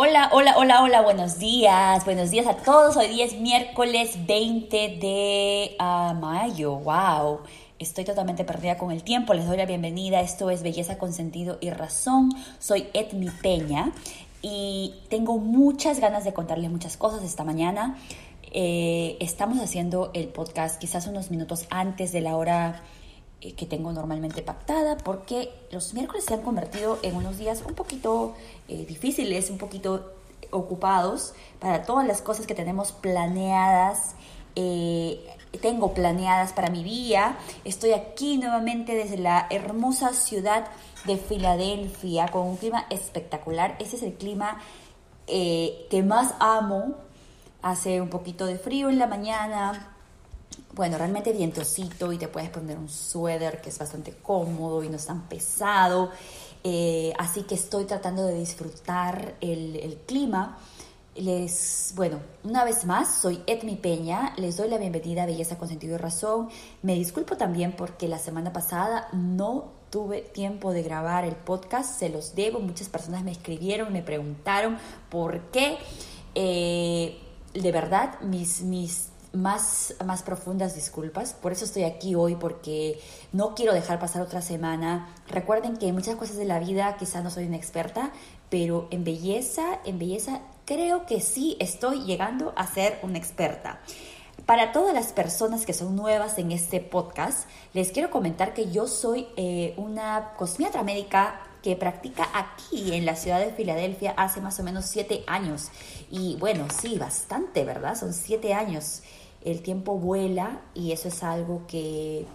Hola, hola, hola, hola, buenos días, buenos días a todos. Hoy día es miércoles 20 de ah, mayo, wow. Estoy totalmente perdida con el tiempo, les doy la bienvenida. Esto es Belleza con Sentido y Razón. Soy Edmi Peña y tengo muchas ganas de contarles muchas cosas esta mañana. Eh, estamos haciendo el podcast quizás unos minutos antes de la hora eh, que tengo normalmente pactada, porque los miércoles se han convertido en unos días un poquito eh, difíciles, un poquito ocupados para todas las cosas que tenemos planeadas. Eh, tengo planeadas para mi día. Estoy aquí nuevamente desde la hermosa ciudad de Filadelfia con un clima espectacular. Ese es el clima que más amo. Hace un poquito de frío en la mañana, bueno, realmente vientosito y te puedes poner un suéter que es bastante cómodo y no es tan pesado. Eh, así que estoy tratando de disfrutar el, clima. Les, bueno, una vez más, soy Edmi Peña, les doy la bienvenida a Belleza con Sentido y Razón. Me disculpo también porque la semana pasada no tuve tiempo de grabar el podcast, se los debo, muchas personas me escribieron, me preguntaron por qué. Eh, de verdad, mis, mis más, más profundas disculpas. Por eso estoy aquí hoy, porque no quiero dejar pasar otra semana. Recuerden que muchas cosas de la vida quizá no soy una experta, pero en belleza, en belleza creo que sí estoy llegando a ser una experta. Para todas las personas que son nuevas en este podcast, les quiero comentar que yo soy eh, una cosmiatra médica que practica aquí en la ciudad de Filadelfia hace más o menos siete años. Y bueno, sí, bastante, ¿verdad? Son siete años el tiempo vuela y eso es algo que,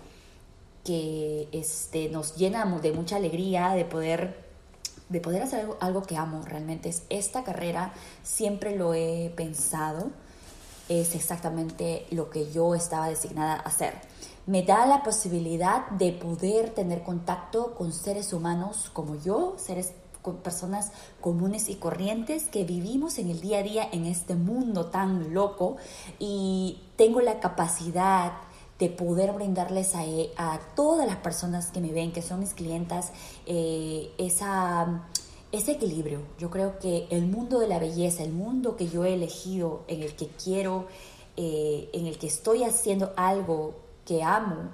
que este, nos llena de mucha alegría de poder, de poder hacer algo, que amo realmente. Es esta carrera, siempre lo he pensado, es exactamente lo que yo estaba designada a hacer. Me da la posibilidad de poder tener contacto con seres humanos como yo, seres con personas comunes y corrientes que vivimos en el día a día en este mundo tan loco y tengo la capacidad de poder brindarles a, e, a todas las personas que me ven, que son mis clientas, eh, esa, ese equilibrio. Yo creo que el mundo de la belleza, el mundo que yo he elegido, en el que quiero, eh, en el que estoy haciendo algo que amo,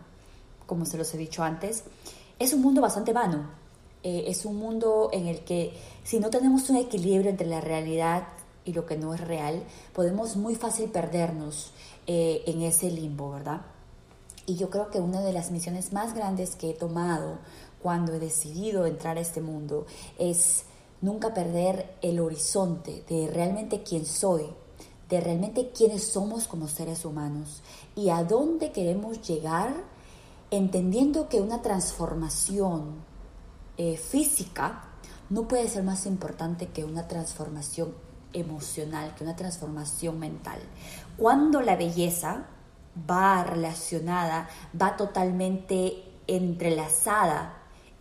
como se los he dicho antes, es un mundo bastante vano. Eh, es un mundo en el que si no tenemos un equilibrio entre la realidad y lo que no es real, podemos muy fácil perdernos eh, en ese limbo, ¿verdad? Y yo creo que una de las misiones más grandes que he tomado cuando he decidido entrar a este mundo es nunca perder el horizonte de realmente quién soy, de realmente quiénes somos como seres humanos y a dónde queremos llegar, entendiendo que una transformación eh, física no puede ser más importante que una transformación emocional, que una transformación mental. Cuando la belleza va relacionada, va totalmente entrelazada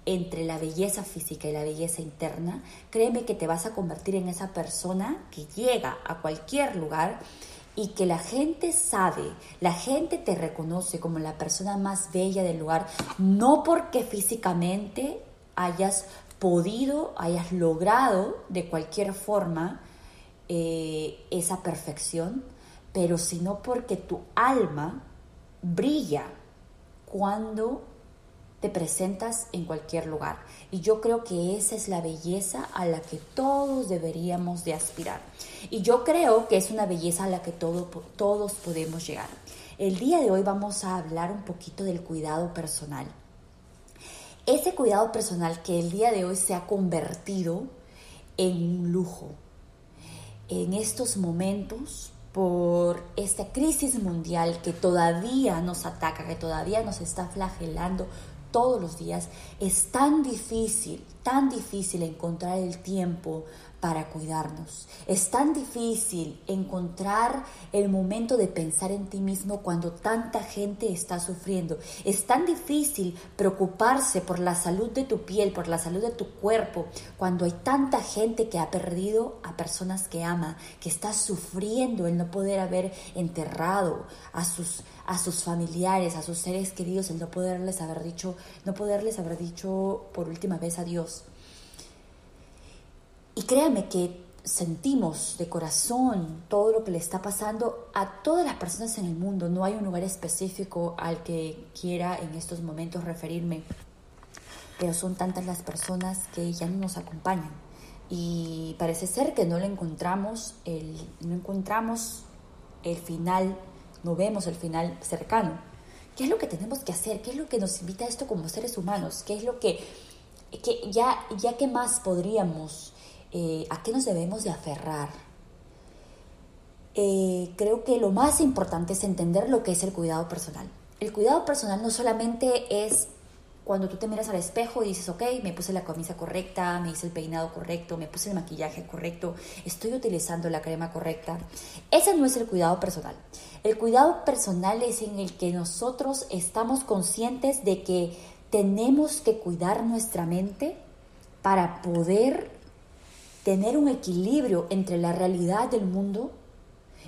entre la belleza física y la belleza interna, créeme que te vas a convertir en esa persona que llega a cualquier lugar y que la gente sabe, la gente te reconoce como la persona más bella del lugar, no porque físicamente hayas podido, hayas logrado de cualquier forma eh, esa perfección, pero sino porque tu alma brilla cuando te presentas en cualquier lugar. Y yo creo que esa es la belleza a la que todos deberíamos de aspirar. Y yo creo que es una belleza a la que todos podemos llegar. El día de hoy vamos a hablar un poquito del cuidado personal ese cuidado personal que el día de hoy se ha convertido en un lujo. En estos momentos, por esta crisis mundial que todavía nos ataca, que todavía nos está flagelando todos los días, es tan difícil, tan difícil encontrar el tiempo para cuidarnos. Es tan difícil encontrar el momento de pensar en ti mismo cuando tanta gente está sufriendo. Es tan difícil preocuparse por la salud de tu piel, por la salud de tu cuerpo, cuando hay tanta gente que ha perdido a personas que ama, que está sufriendo el no poder haber enterrado a sus a sus familiares, a sus seres queridos, el no poderles haber dicho, no poderles haber dicho por última vez adiós. Y créanme que sentimos de corazón todo lo que le está pasando a todas las personas en el mundo. No hay un lugar específico al que quiera en estos momentos referirme, pero son tantas las personas que ya no nos acompañan y parece ser que no le encontramos el, no encontramos el final, no vemos el final cercano. ¿Qué es lo que tenemos que hacer? ¿Qué es lo que nos invita a esto como seres humanos? ¿Qué es lo que, que ya, ya qué más podríamos eh, a qué nos debemos de aferrar. Eh, creo que lo más importante es entender lo que es el cuidado personal. El cuidado personal no solamente es cuando tú te miras al espejo y dices, ok, me puse la camisa correcta, me hice el peinado correcto, me puse el maquillaje correcto, estoy utilizando la crema correcta. Ese no es el cuidado personal. El cuidado personal es en el que nosotros estamos conscientes de que tenemos que cuidar nuestra mente para poder tener un equilibrio entre la realidad del mundo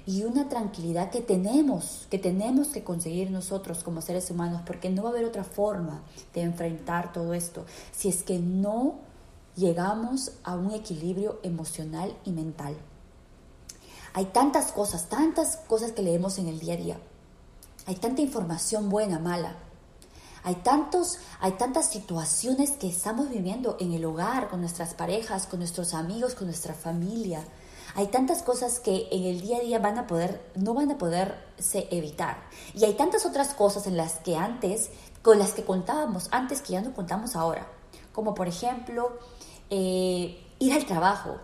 y una tranquilidad que tenemos, que tenemos que conseguir nosotros como seres humanos, porque no va a haber otra forma de enfrentar todo esto si es que no llegamos a un equilibrio emocional y mental. Hay tantas cosas, tantas cosas que leemos en el día a día. Hay tanta información buena, mala. Hay, tantos, hay tantas situaciones que estamos viviendo en el hogar, con nuestras parejas, con nuestros amigos, con nuestra familia. Hay tantas cosas que en el día a día van a poder, no van a poderse evitar. Y hay tantas otras cosas en las que antes, con las que contábamos antes que ya no contamos ahora. Como por ejemplo, eh, ir al trabajo,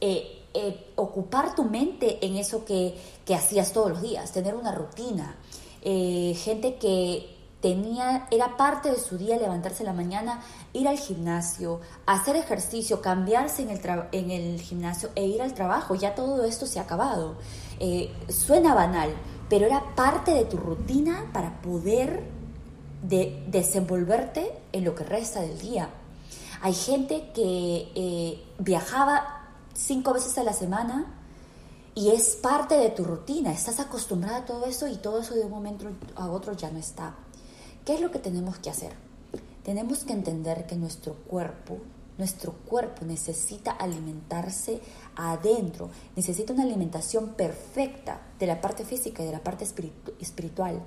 eh, eh, ocupar tu mente en eso que, que, hacías todos los días, tener una rutina. gente que tenía, era parte de su día levantarse en la mañana, ir al gimnasio, hacer ejercicio, cambiarse en el, en el gimnasio e ir al trabajo. Ya todo esto se ha acabado. Eh, suena banal, pero era parte de tu rutina para poder de, desenvolverte en lo que resta del día. Hay gente que eh, viajaba cinco veces a la semana y es parte de tu rutina. Estás acostumbrada a todo eso y todo eso de un momento a otro ya no está. ¿Qué es lo que tenemos que hacer? Tenemos que entender que nuestro cuerpo, nuestro cuerpo necesita alimentarse adentro, necesita una alimentación perfecta de la parte física y de la parte espiritual.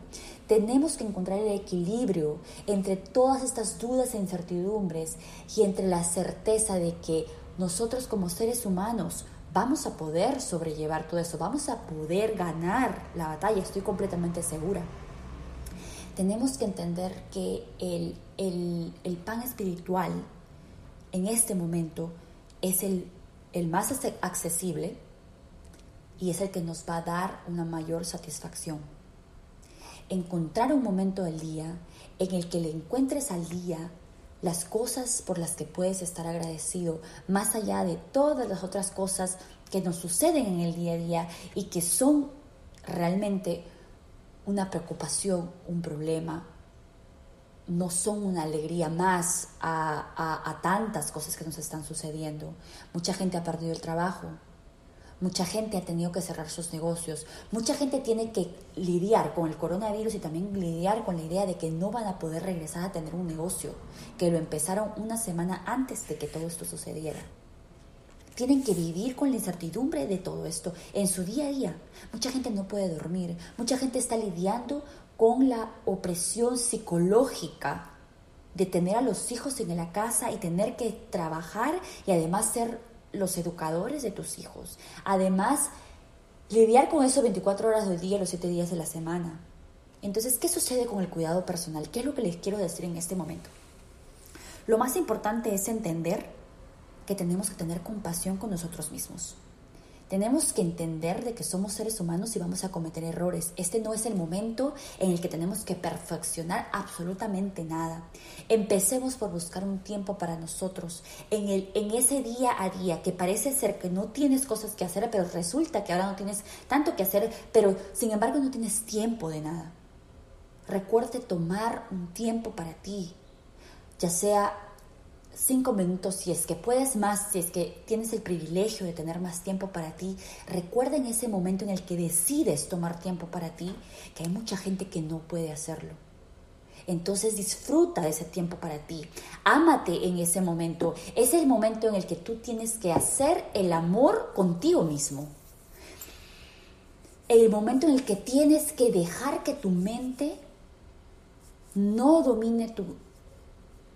Tenemos que encontrar el equilibrio entre todas estas dudas e incertidumbres y entre la certeza de que nosotros como seres humanos vamos a poder sobrellevar todo eso, vamos a poder ganar la batalla, estoy completamente segura tenemos que entender que el, el, pan espiritual en este momento es el, el más accesible y es el que nos va a dar una mayor satisfacción. Encontrar un momento del día en el que le encuentres al día las cosas por las que puedes estar agradecido, más allá de todas las otras cosas que nos suceden en el día a día y que son realmente una preocupación, un problema, no son una alegría más a, tantas cosas que nos están sucediendo. Mucha gente ha perdido el trabajo, mucha gente ha tenido que cerrar sus negocios, mucha gente tiene que lidiar con el coronavirus y también lidiar con la idea de que no van a poder regresar a tener un negocio, que lo empezaron una semana antes de que todo esto sucediera tienen que vivir con la incertidumbre de todo esto en su día a día. Mucha gente no puede dormir, mucha gente está lidiando con la opresión psicológica de tener a los hijos en la casa y tener que trabajar y además ser los educadores de tus hijos. Además, lidiar con eso 24 horas del día, los 7 días de la semana. Entonces, ¿qué sucede con el cuidado personal? ¿Qué es lo que les quiero decir en este momento? Lo más importante es entender que tenemos que tener compasión con nosotros mismos. Tenemos que entender de que somos seres humanos y vamos a cometer errores. Este no es el momento en el que tenemos que perfeccionar absolutamente nada. Empecemos por buscar un tiempo para nosotros, en, el, en ese día a día que parece ser que no tienes cosas que hacer, pero resulta que ahora no tienes tanto que hacer, pero sin embargo no tienes tiempo de nada. Recuerde tomar un tiempo para ti, ya sea cinco minutos, si es que puedes más, si es que tienes el privilegio de tener más tiempo para ti, recuerda en ese momento en el que decides tomar tiempo para ti, que hay mucha gente que no puede hacerlo. Entonces disfruta de ese tiempo para ti. Ámate en ese momento. Es el momento en el que tú tienes que hacer el amor contigo mismo. El momento en el que tienes que dejar que tu mente no domine tu,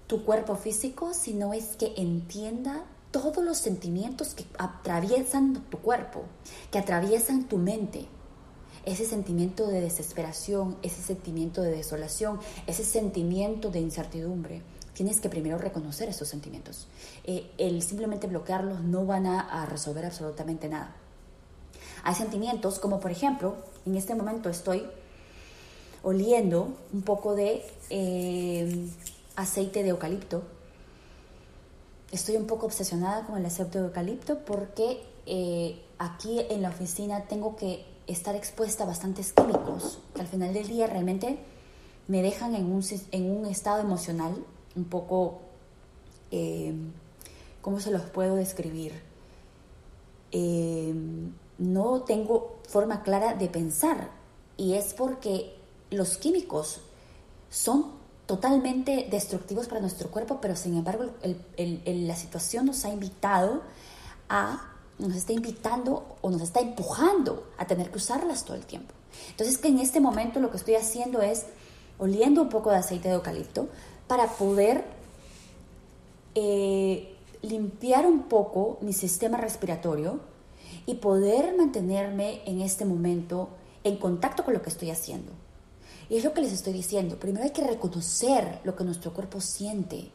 tu cuerpo físico, sino es que entienda todos los sentimientos que atraviesan tu cuerpo, que atraviesan tu mente. Ese sentimiento de desesperación, ese sentimiento de desolación, ese sentimiento de incertidumbre. Tienes que primero reconocer esos sentimientos. Eh, el simplemente bloquearlos no van a, resolver absolutamente nada. Hay sentimientos como por ejemplo, en este momento estoy oliendo un poco de eh, aceite de eucalipto. Estoy un poco obsesionada con el aceite de eucalipto porque eh, aquí en la oficina tengo que estar expuesta a bastantes químicos que al final del día realmente me dejan en un, en un estado emocional un poco, eh, ¿cómo se los puedo describir? Eh, no tengo forma clara de pensar y es porque los químicos son totalmente destructivos para nuestro cuerpo, pero sin embargo la situación nos ha invitado a, nos está invitando o nos está empujando a tener que usarlas todo el tiempo. Entonces que en este momento lo que estoy haciendo es oliendo un poco de aceite de eucalipto para poder eh, limpiar un poco mi sistema respiratorio y poder mantenerme en este momento en contacto con lo que estoy haciendo. Y es lo que les estoy diciendo. Primero hay que reconocer lo que nuestro cuerpo siente.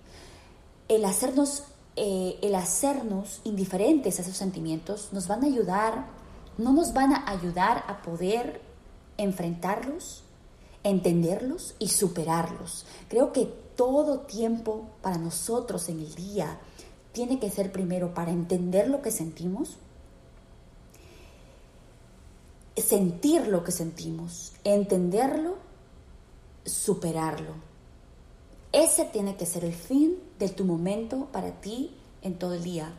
El hacernos, eh, el hacernos indiferentes a esos sentimientos nos van a ayudar, no nos van a ayudar a poder enfrentarlos, entenderlos y superarlos. Creo que todo tiempo para nosotros en el día tiene que ser primero para entender lo que sentimos, sentir lo que sentimos, entenderlo superarlo. Ese tiene que ser el fin de tu momento para ti en todo el día.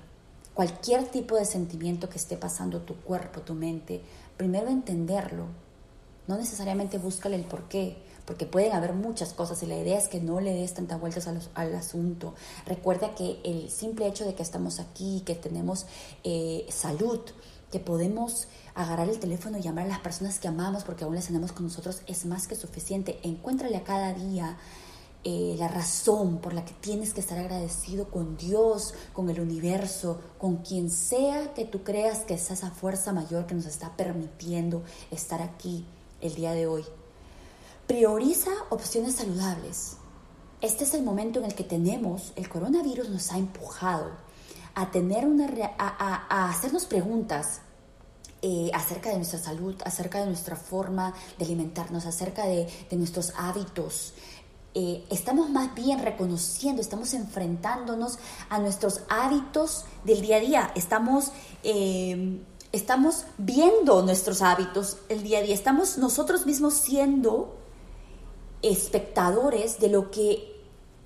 Cualquier tipo de sentimiento que esté pasando tu cuerpo, tu mente, primero entenderlo. No necesariamente búscale el por qué, porque pueden haber muchas cosas y la idea es que no le des tantas vueltas al, asunto. Recuerda que el simple hecho de que estamos aquí, que tenemos eh, salud, que podemos agarrar el teléfono y llamar a las personas que amamos porque aún las tenemos con nosotros es más que suficiente. Encuéntrale a cada día eh, la razón por la que tienes que estar agradecido con Dios, con el universo, con quien sea que tú creas que es esa fuerza mayor que nos está permitiendo estar aquí el día de hoy. Prioriza opciones saludables. Este es el momento en el que tenemos, el coronavirus nos ha empujado a tener una a hacernos preguntas eh, acerca de nuestra salud, acerca de nuestra forma de alimentarnos, acerca de, nuestros hábitos. Eh, estamos más bien reconociendo, estamos enfrentándonos a nuestros hábitos del día a día, estamos, eh, estamos viendo nuestros hábitos el día a día, estamos nosotros mismos siendo espectadores de lo que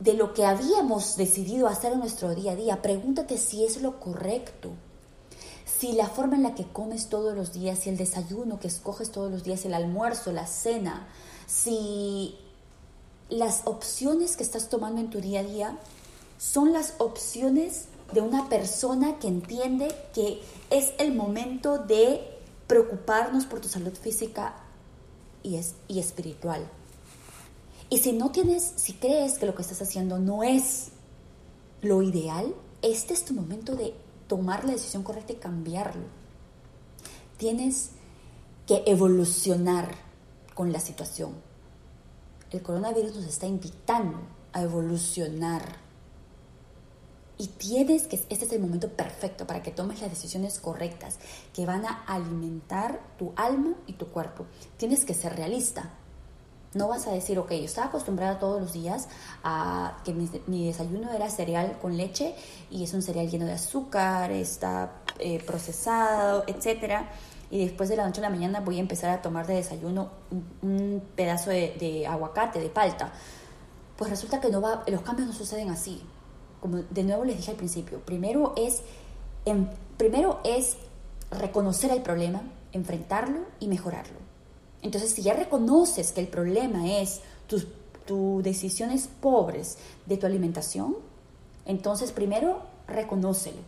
de lo que habíamos decidido hacer en nuestro día a día. Pregúntate si es lo correcto si la forma en la que comes todos los días, si el desayuno que escoges todos los días, el almuerzo, la cena, si las opciones que estás tomando en tu día a día son las opciones de una persona que entiende que es el momento de preocuparnos por tu salud física y, es, y espiritual. Y si no tienes, si crees que lo que estás haciendo no es lo ideal, este es tu momento de tomar la decisión correcta y cambiarlo. Tienes que evolucionar con la situación. El coronavirus nos está invitando a evolucionar. Y tienes que, este es el momento perfecto para que tomes las decisiones correctas que van a alimentar tu alma y tu cuerpo. Tienes que ser realista. No vas a decir, ok, yo estaba acostumbrada todos los días a que mi, desayuno era cereal con leche y es un cereal lleno de azúcar, está eh, procesado, etc. Y después de la noche a la mañana voy a empezar a tomar de desayuno un, pedazo de, aguacate, de palta. Pues resulta que no va, los cambios no suceden así. Como de nuevo les dije al principio, primero es, primero es reconocer el problema, enfrentarlo y mejorarlo. Entonces, si ya reconoces que el problema es tu tus decisiones pobres de tu alimentación, entonces primero reconócelo.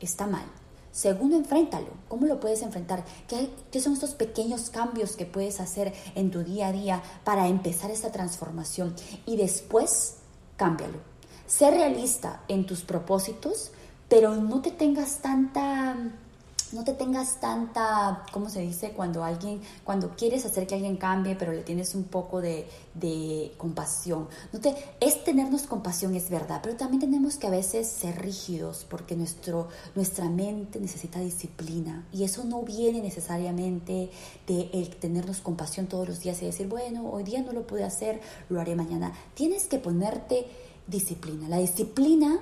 Está mal. Segundo, enfréntalo. ¿Cómo lo puedes enfrentar? ¿Qué, ¿Qué, son estos pequeños cambios que puedes hacer en tu día a día para empezar esta transformación? Y después, cámbialo. Sé realista en tus propósitos, pero no te tengas tanta no te tengas tanta, ¿cómo se dice? Cuando alguien, cuando quieres hacer que alguien cambie, pero le tienes un poco de, de, compasión. No te, es tenernos compasión, es verdad, pero también tenemos que a veces ser rígidos porque nuestro, nuestra mente necesita disciplina y eso no viene necesariamente de el tenernos compasión todos los días y decir, bueno, hoy día no lo pude hacer, lo haré mañana. Tienes que ponerte disciplina. La disciplina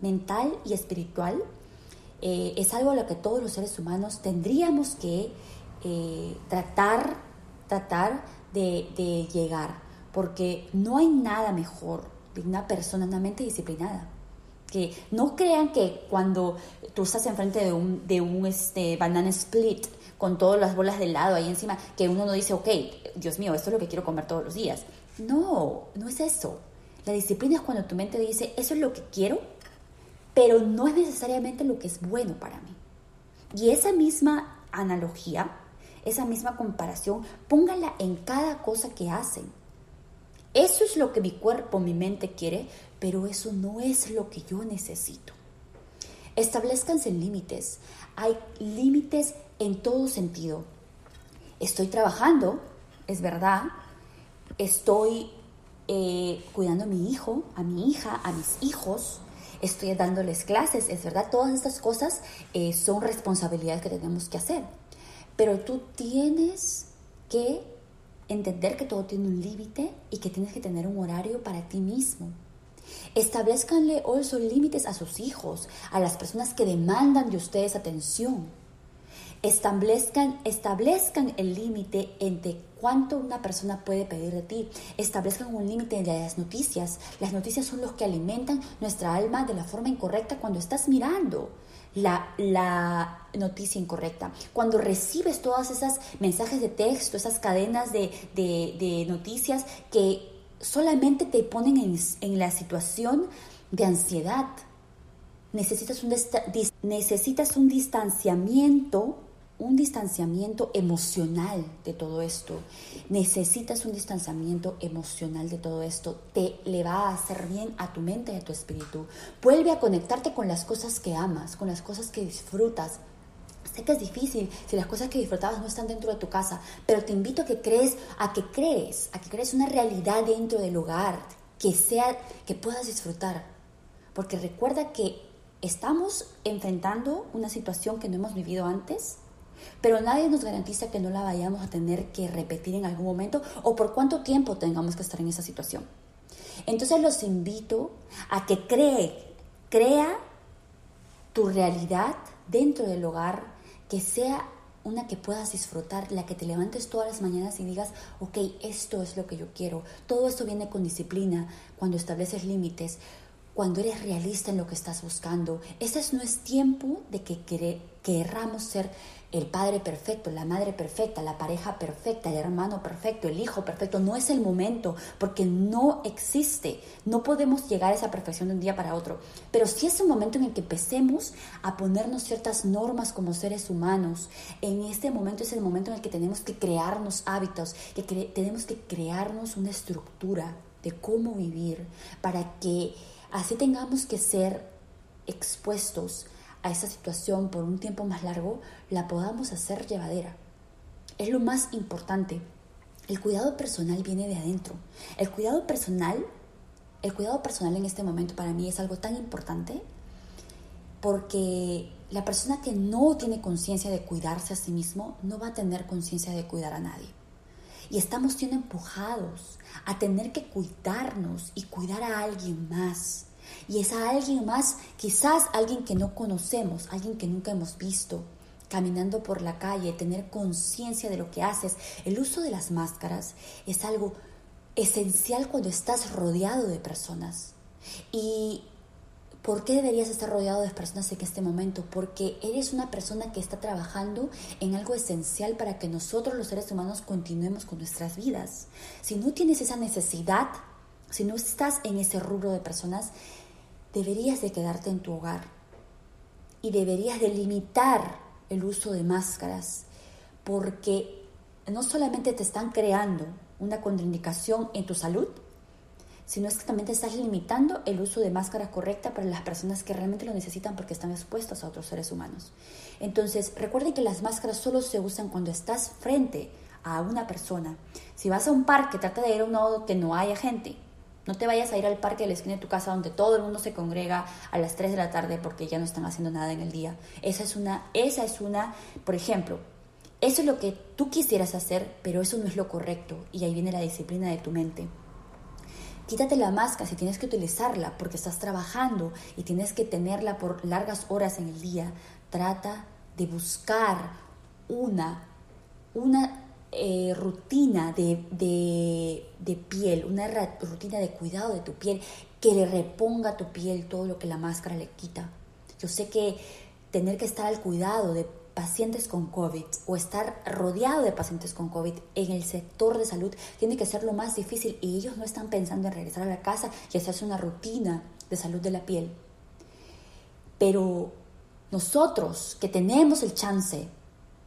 mental y espiritual eh, es algo a lo que todos los seres humanos tendríamos que eh, tratar, tratar de, llegar, porque no hay nada mejor de una persona, una mente disciplinada. Que no crean que cuando tú estás enfrente de un, de un este, banana split con todas las bolas de helado ahí encima, que uno no dice, ok, Dios mío, esto es lo que quiero comer todos los días. No, no es eso. La disciplina es cuando tu mente dice, eso es lo que quiero, pero no es necesariamente lo que es bueno para mí. Y esa misma analogía, esa misma comparación, póngala en cada cosa que hacen. Eso es lo que mi cuerpo, mi mente quiere, pero eso no es lo que yo necesito. Establezcanse límites. Hay límites en todo sentido. Estoy trabajando, es verdad. Estoy eh, cuidando a mi hijo, a mi hija, a mis hijos estoy dándoles clases, es verdad, todas estas cosas eh, son responsabilidades que tenemos que hacer. Pero tú tienes que entender que todo tiene un límite y que tienes que tener un horario para ti mismo. Establezcanle also límites a sus hijos, a las personas que demandan de ustedes atención. Establezcan, establezcan el límite entre cuánto una persona puede pedir de ti. Establezcan un límite de las noticias. Las noticias son los que alimentan nuestra alma de la forma incorrecta cuando estás mirando. La, la, noticia incorrecta. Cuando recibes todas esas mensajes de texto, esas cadenas de, de, noticias que solamente te ponen en, en, la situación de ansiedad, necesitas un, necesitas un distanciamiento un distanciamiento emocional de todo esto. Necesitas un distanciamiento emocional de todo esto. Te le va a hacer bien a tu mente y a tu espíritu. Vuelve a conectarte con las cosas que amas, con las cosas que disfrutas. Sé que es difícil si las cosas que disfrutabas no están dentro de tu casa, pero te invito a que crees, a que crees, a que crees una realidad dentro del hogar que sea que puedas disfrutar. Porque recuerda que estamos enfrentando una situación que no hemos vivido antes pero nadie nos garantiza que no la vayamos a tener que repetir en algún momento o por cuánto tiempo tengamos que estar en esa situación. Entonces los invito a que cree, crea tu realidad dentro del hogar, que sea una que puedas disfrutar, la que te levantes todas las mañanas y digas, ok, esto es lo que yo quiero. Todo esto viene con disciplina, cuando estableces límites, cuando eres realista en lo que estás buscando. Ese no es tiempo de que querramos ser el padre perfecto, la madre perfecta, la pareja perfecta, el hermano perfecto, el hijo perfecto. No es el momento porque no existe. No podemos llegar a esa perfección de un día para otro. Pero sí es un momento en el que empecemos a ponernos ciertas normas como seres humanos. En este momento es el momento en el que tenemos que crearnos hábitos, que tenemos que crearnos una estructura de cómo vivir para que así tengamos que ser expuestos a esa situación por un tiempo más largo, la podamos hacer llevadera. Es lo más importante. El cuidado personal viene de adentro. El cuidado personal, el cuidado personal en este momento para mí es algo tan importante porque la persona que no tiene conciencia de cuidarse a sí mismo no va a tener conciencia de cuidar a nadie. Y estamos siendo empujados a tener que cuidarnos y cuidar a alguien más y es a alguien más, quizás alguien que no conocemos, alguien que nunca hemos visto, caminando por la calle, tener conciencia de lo que haces. El uso de las máscaras es algo esencial cuando estás rodeado de personas. Y ¿Por qué deberías estar rodeado de personas en este momento? Porque eres una persona que está trabajando en algo esencial para que nosotros los seres humanos continuemos con nuestras vidas. Si no tienes esa necesidad, si no estás en ese rubro de personas, deberías de quedarte en tu hogar y deberías de limitar el uso de máscaras porque no solamente te están creando una contraindicación en tu salud, sino es que también te estás limitando el uso de máscara correcta para las personas que realmente lo necesitan porque están expuestas a otros seres humanos. Entonces, recuerden que las máscaras solo se usan cuando estás frente a una persona. Si vas a un parque, trata de ir a un lado que no haya gente. No te vayas a ir al parque de la esquina de tu casa donde todo el mundo se congrega a las 3 de la tarde porque ya no están haciendo nada en el día. Esa es una, esa es una, por ejemplo, eso es lo que tú quisieras hacer, pero eso no es lo correcto y ahí viene la disciplina de tu mente. Quítate la máscara si tienes que utilizarla porque estás trabajando y tienes que tenerla por largas horas en el día. Trata de buscar una, una eh, rutina de, de, piel, una rutina de cuidado de tu piel que le reponga a tu piel todo lo que la máscara le quita. Yo sé que tener que estar al cuidado de pacientes con COVID o estar rodeado de pacientes con COVID en el sector de salud tiene que ser lo más difícil y ellos no están pensando en regresar a la casa y hacerse una rutina de salud de la piel. Pero nosotros que tenemos el chance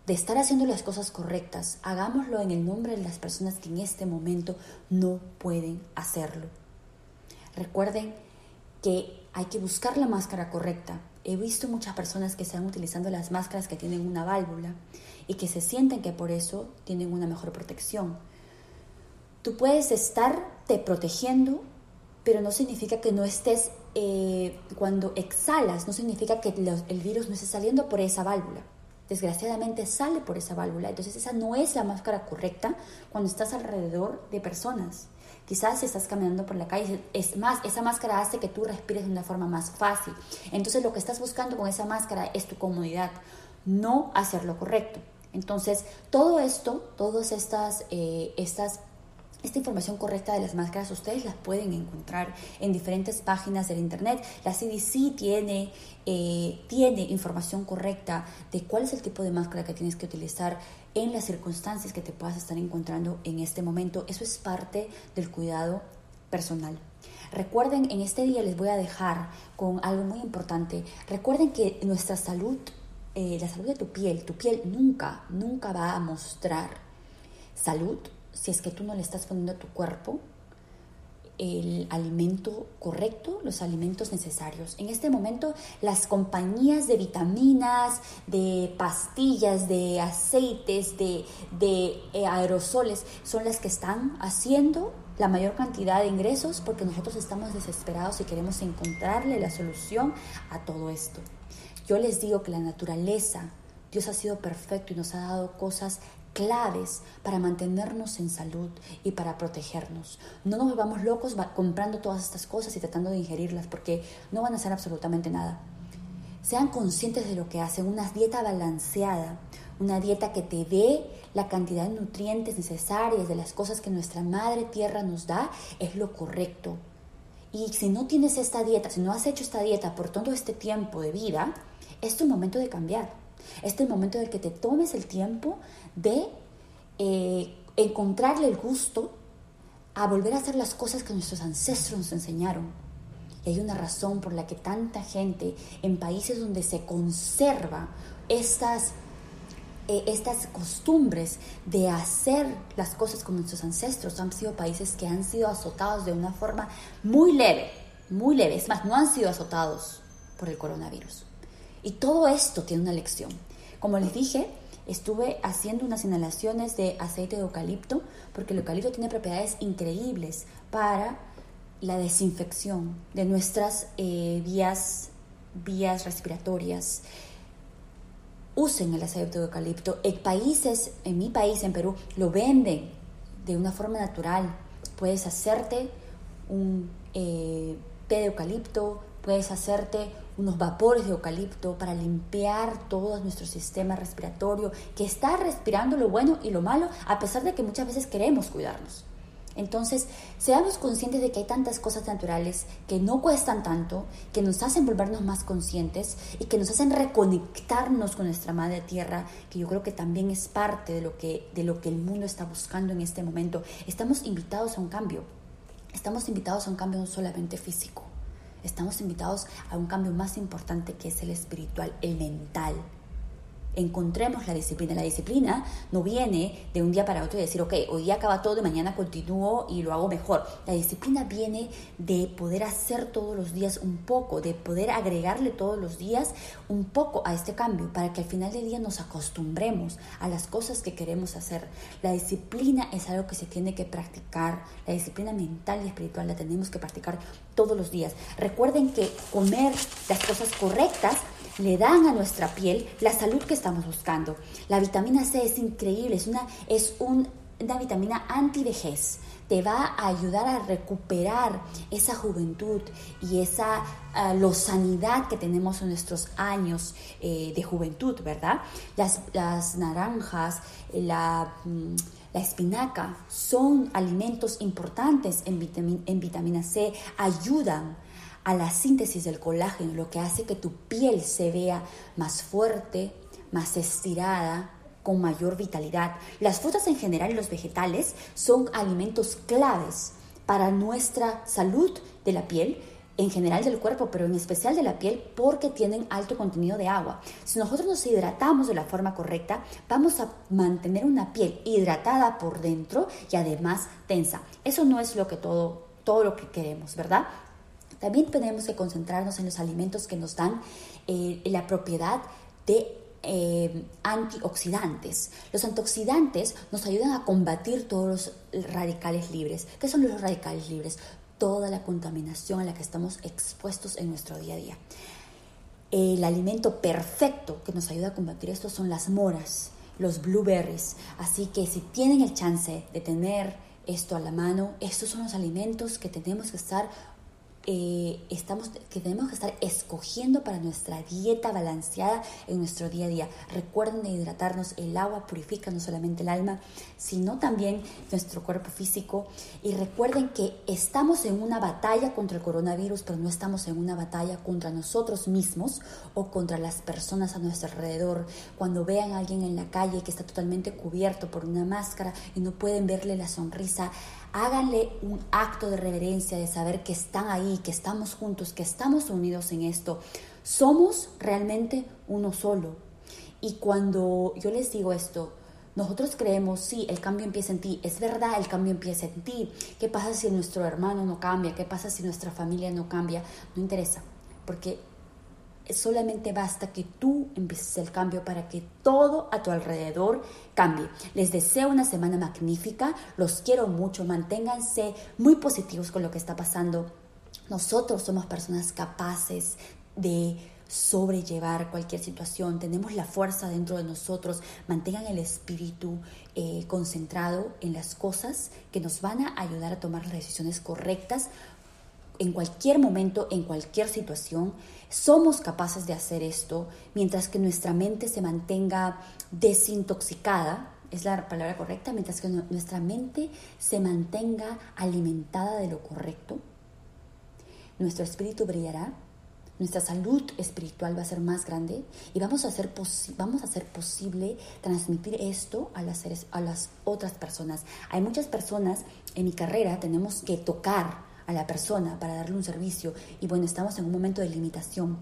de estar haciendo las cosas correctas, hagámoslo en el nombre de las personas que en este momento no pueden hacerlo. Recuerden que hay que buscar la máscara correcta, He visto muchas personas que están utilizando las máscaras que tienen una válvula y que se sienten que por eso tienen una mejor protección. Tú puedes estarte protegiendo, pero no significa que no estés, eh, cuando exhalas, no significa que el virus no esté saliendo por esa válvula. Desgraciadamente sale por esa válvula. Entonces esa no es la máscara correcta cuando estás alrededor de personas. Quizás estás caminando por la calle, es más, esa máscara hace que tú respires de una forma más fácil. Entonces lo que estás buscando con esa máscara es tu comodidad, no hacer lo correcto. Entonces todo esto, todas estas, eh, estas esta información correcta de las máscaras ustedes las pueden encontrar en diferentes páginas del Internet. La CDC tiene, eh, tiene información correcta de cuál es el tipo de máscara que tienes que utilizar en las circunstancias que te puedas estar encontrando en este momento. Eso es parte del cuidado personal. Recuerden, en este día les voy a dejar con algo muy importante. Recuerden que nuestra salud, eh, la salud de tu piel, tu piel nunca, nunca va a mostrar salud si es que tú no le estás poniendo a tu cuerpo el alimento correcto, los alimentos necesarios. En este momento las compañías de vitaminas, de pastillas, de aceites, de, eh, aerosoles son las que están haciendo la mayor cantidad de ingresos porque nosotros estamos desesperados y queremos encontrarle la solución a todo esto. Yo les digo que la naturaleza, Dios ha sido perfecto y nos ha dado cosas claves para mantenernos en salud y para protegernos. No nos vamos locos comprando todas estas cosas y tratando de ingerirlas porque no van a hacer absolutamente nada. Sean conscientes de lo que hacen, una dieta balanceada, una dieta que te dé la cantidad de nutrientes necesarias de las cosas que nuestra madre tierra nos da, es lo correcto. Y si no tienes esta dieta, si no has hecho esta dieta por todo este tiempo de vida, es tu momento de cambiar. Este es el momento en el que te tomes el tiempo de eh, encontrarle el gusto a volver a hacer las cosas que nuestros ancestros nos enseñaron. Y hay una razón por la que tanta gente en países donde se conserva estas, eh, estas costumbres de hacer las cosas como nuestros ancestros han sido países que han sido azotados de una forma muy leve, muy leve. Es más, no han sido azotados por el coronavirus. Y todo esto tiene una lección. Como les dije, estuve haciendo unas inhalaciones de aceite de eucalipto, porque el eucalipto tiene propiedades increíbles para la desinfección de nuestras eh, vías, vías respiratorias. Usen el aceite de eucalipto. En países, en mi país, en Perú, lo venden de una forma natural. Puedes hacerte un eh, té de eucalipto, puedes hacerte unos vapores de eucalipto para limpiar todo nuestro sistema respiratorio, que está respirando lo bueno y lo malo, a pesar de que muchas veces queremos cuidarnos. Entonces, seamos conscientes de que hay tantas cosas naturales que no cuestan tanto, que nos hacen volvernos más conscientes y que nos hacen reconectarnos con nuestra madre tierra, que yo creo que también es parte de lo que, de lo que el mundo está buscando en este momento. Estamos invitados a un cambio. Estamos invitados a un cambio no solamente físico. Estamos invitados a un cambio más importante que es el espiritual, el mental encontremos la disciplina. La disciplina no viene de un día para otro y decir, ok, hoy día acaba todo y mañana continúo y lo hago mejor. La disciplina viene de poder hacer todos los días un poco, de poder agregarle todos los días un poco a este cambio para que al final del día nos acostumbremos a las cosas que queremos hacer. La disciplina es algo que se tiene que practicar. La disciplina mental y espiritual la tenemos que practicar todos los días. Recuerden que comer las cosas correctas le dan a nuestra piel la salud que estamos buscando. La vitamina C es increíble, es una, es un, una vitamina antivejez. Te va a ayudar a recuperar esa juventud y esa uh, lozanidad que tenemos en nuestros años eh, de juventud, ¿verdad? Las, las naranjas, la, mm, la, espinaca son alimentos importantes en, en vitamina C, ayudan a la síntesis del colágeno, lo que hace que tu piel se vea más fuerte, más estirada, con mayor vitalidad. Las frutas en general y los vegetales son alimentos claves para nuestra salud de la piel, en general del cuerpo, pero en especial de la piel porque tienen alto contenido de agua. Si nosotros nos hidratamos de la forma correcta, vamos a mantener una piel hidratada por dentro y además tensa. Eso no es lo que todo todo lo que queremos, ¿verdad? También tenemos que concentrarnos en los alimentos que nos dan eh, la propiedad de eh, antioxidantes. Los antioxidantes nos ayudan a combatir todos los radicales libres. ¿Qué son los radicales libres? Toda la contaminación a la que estamos expuestos en nuestro día a día. El alimento perfecto que nos ayuda a combatir esto son las moras, los blueberries. Así que si tienen el chance de tener esto a la mano, estos son los alimentos que tenemos que estar eh, estamos, que tenemos que estar escogiendo para nuestra dieta balanceada en nuestro día a día. Recuerden de hidratarnos, el agua purifica no solamente el alma, sino también nuestro cuerpo físico. Y recuerden que estamos en una batalla contra el coronavirus, pero no estamos en una batalla contra nosotros mismos o contra las personas a nuestro alrededor. Cuando vean a alguien en la calle que está totalmente cubierto por una máscara y no pueden verle la sonrisa, háganle un acto de reverencia, de saber que están ahí, que estamos juntos, que estamos unidos en esto. Somos realmente uno solo. Y cuando yo les digo esto, nosotros creemos, sí, el cambio empieza en ti. Es verdad, el cambio empieza en ti. ¿Qué pasa si nuestro hermano no cambia? ¿Qué pasa si nuestra familia no cambia? No interesa, porque solamente basta que tú empieces el cambio para que todo a tu alrededor cambie. Les deseo una semana magnífica, los quiero mucho, manténganse muy positivos con lo que está pasando. Nosotros somos personas capaces de sobrellevar cualquier situación, tenemos la fuerza dentro de nosotros, mantengan el espíritu eh, concentrado en las cosas que nos van a ayudar a tomar las decisiones correctas en cualquier momento, en cualquier situación, somos capaces de hacer esto mientras que nuestra mente se mantenga desintoxicada, es la palabra correcta, mientras que nuestra mente se mantenga alimentada de lo correcto, nuestro espíritu brillará, nuestra salud espiritual va a ser más grande y vamos a hacer, vamos a hacer posible transmitir esto a las, a las otras personas. Hay muchas personas en mi carrera, tenemos que tocar a la persona para darle un servicio y bueno, estamos en un momento de limitación.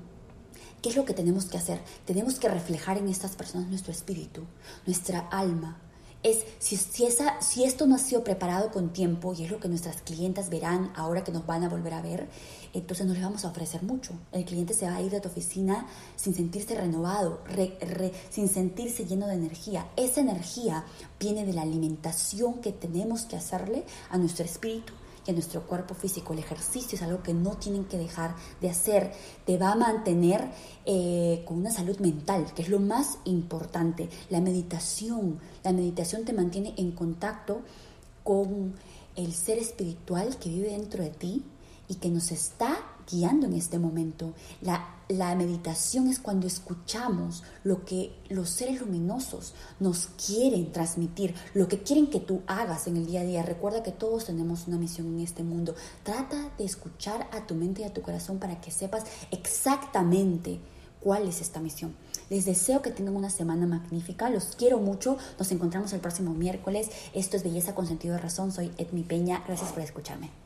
¿Qué es lo que tenemos que hacer? Tenemos que reflejar en estas personas nuestro espíritu, nuestra alma. Es si, si, esa, si esto no ha sido preparado con tiempo y es lo que nuestras clientas verán ahora que nos van a volver a ver, entonces no les vamos a ofrecer mucho. El cliente se va a ir de tu oficina sin sentirse renovado, sin sentirse lleno de energía. Esa energía viene de la alimentación que tenemos que hacerle a nuestro espíritu y a nuestro cuerpo físico. El ejercicio es algo que no tienen que dejar de hacer. Te va a mantener eh, con una salud mental, que es lo más importante. La meditación. La meditación te mantiene en contacto con el ser espiritual que vive dentro de ti y que nos está guiando en este momento. La, la meditación es cuando escuchamos lo que los seres luminosos nos quieren transmitir, lo que quieren que tú hagas en el día a día. Recuerda que todos tenemos una misión en este mundo. Trata de escuchar a tu mente y a tu corazón para que sepas exactamente cuál es esta misión. Les deseo que tengan una semana magnífica, los quiero mucho, nos encontramos el próximo miércoles. Esto es Belleza con Sentido de Razón, soy Edmi Peña, gracias por escucharme.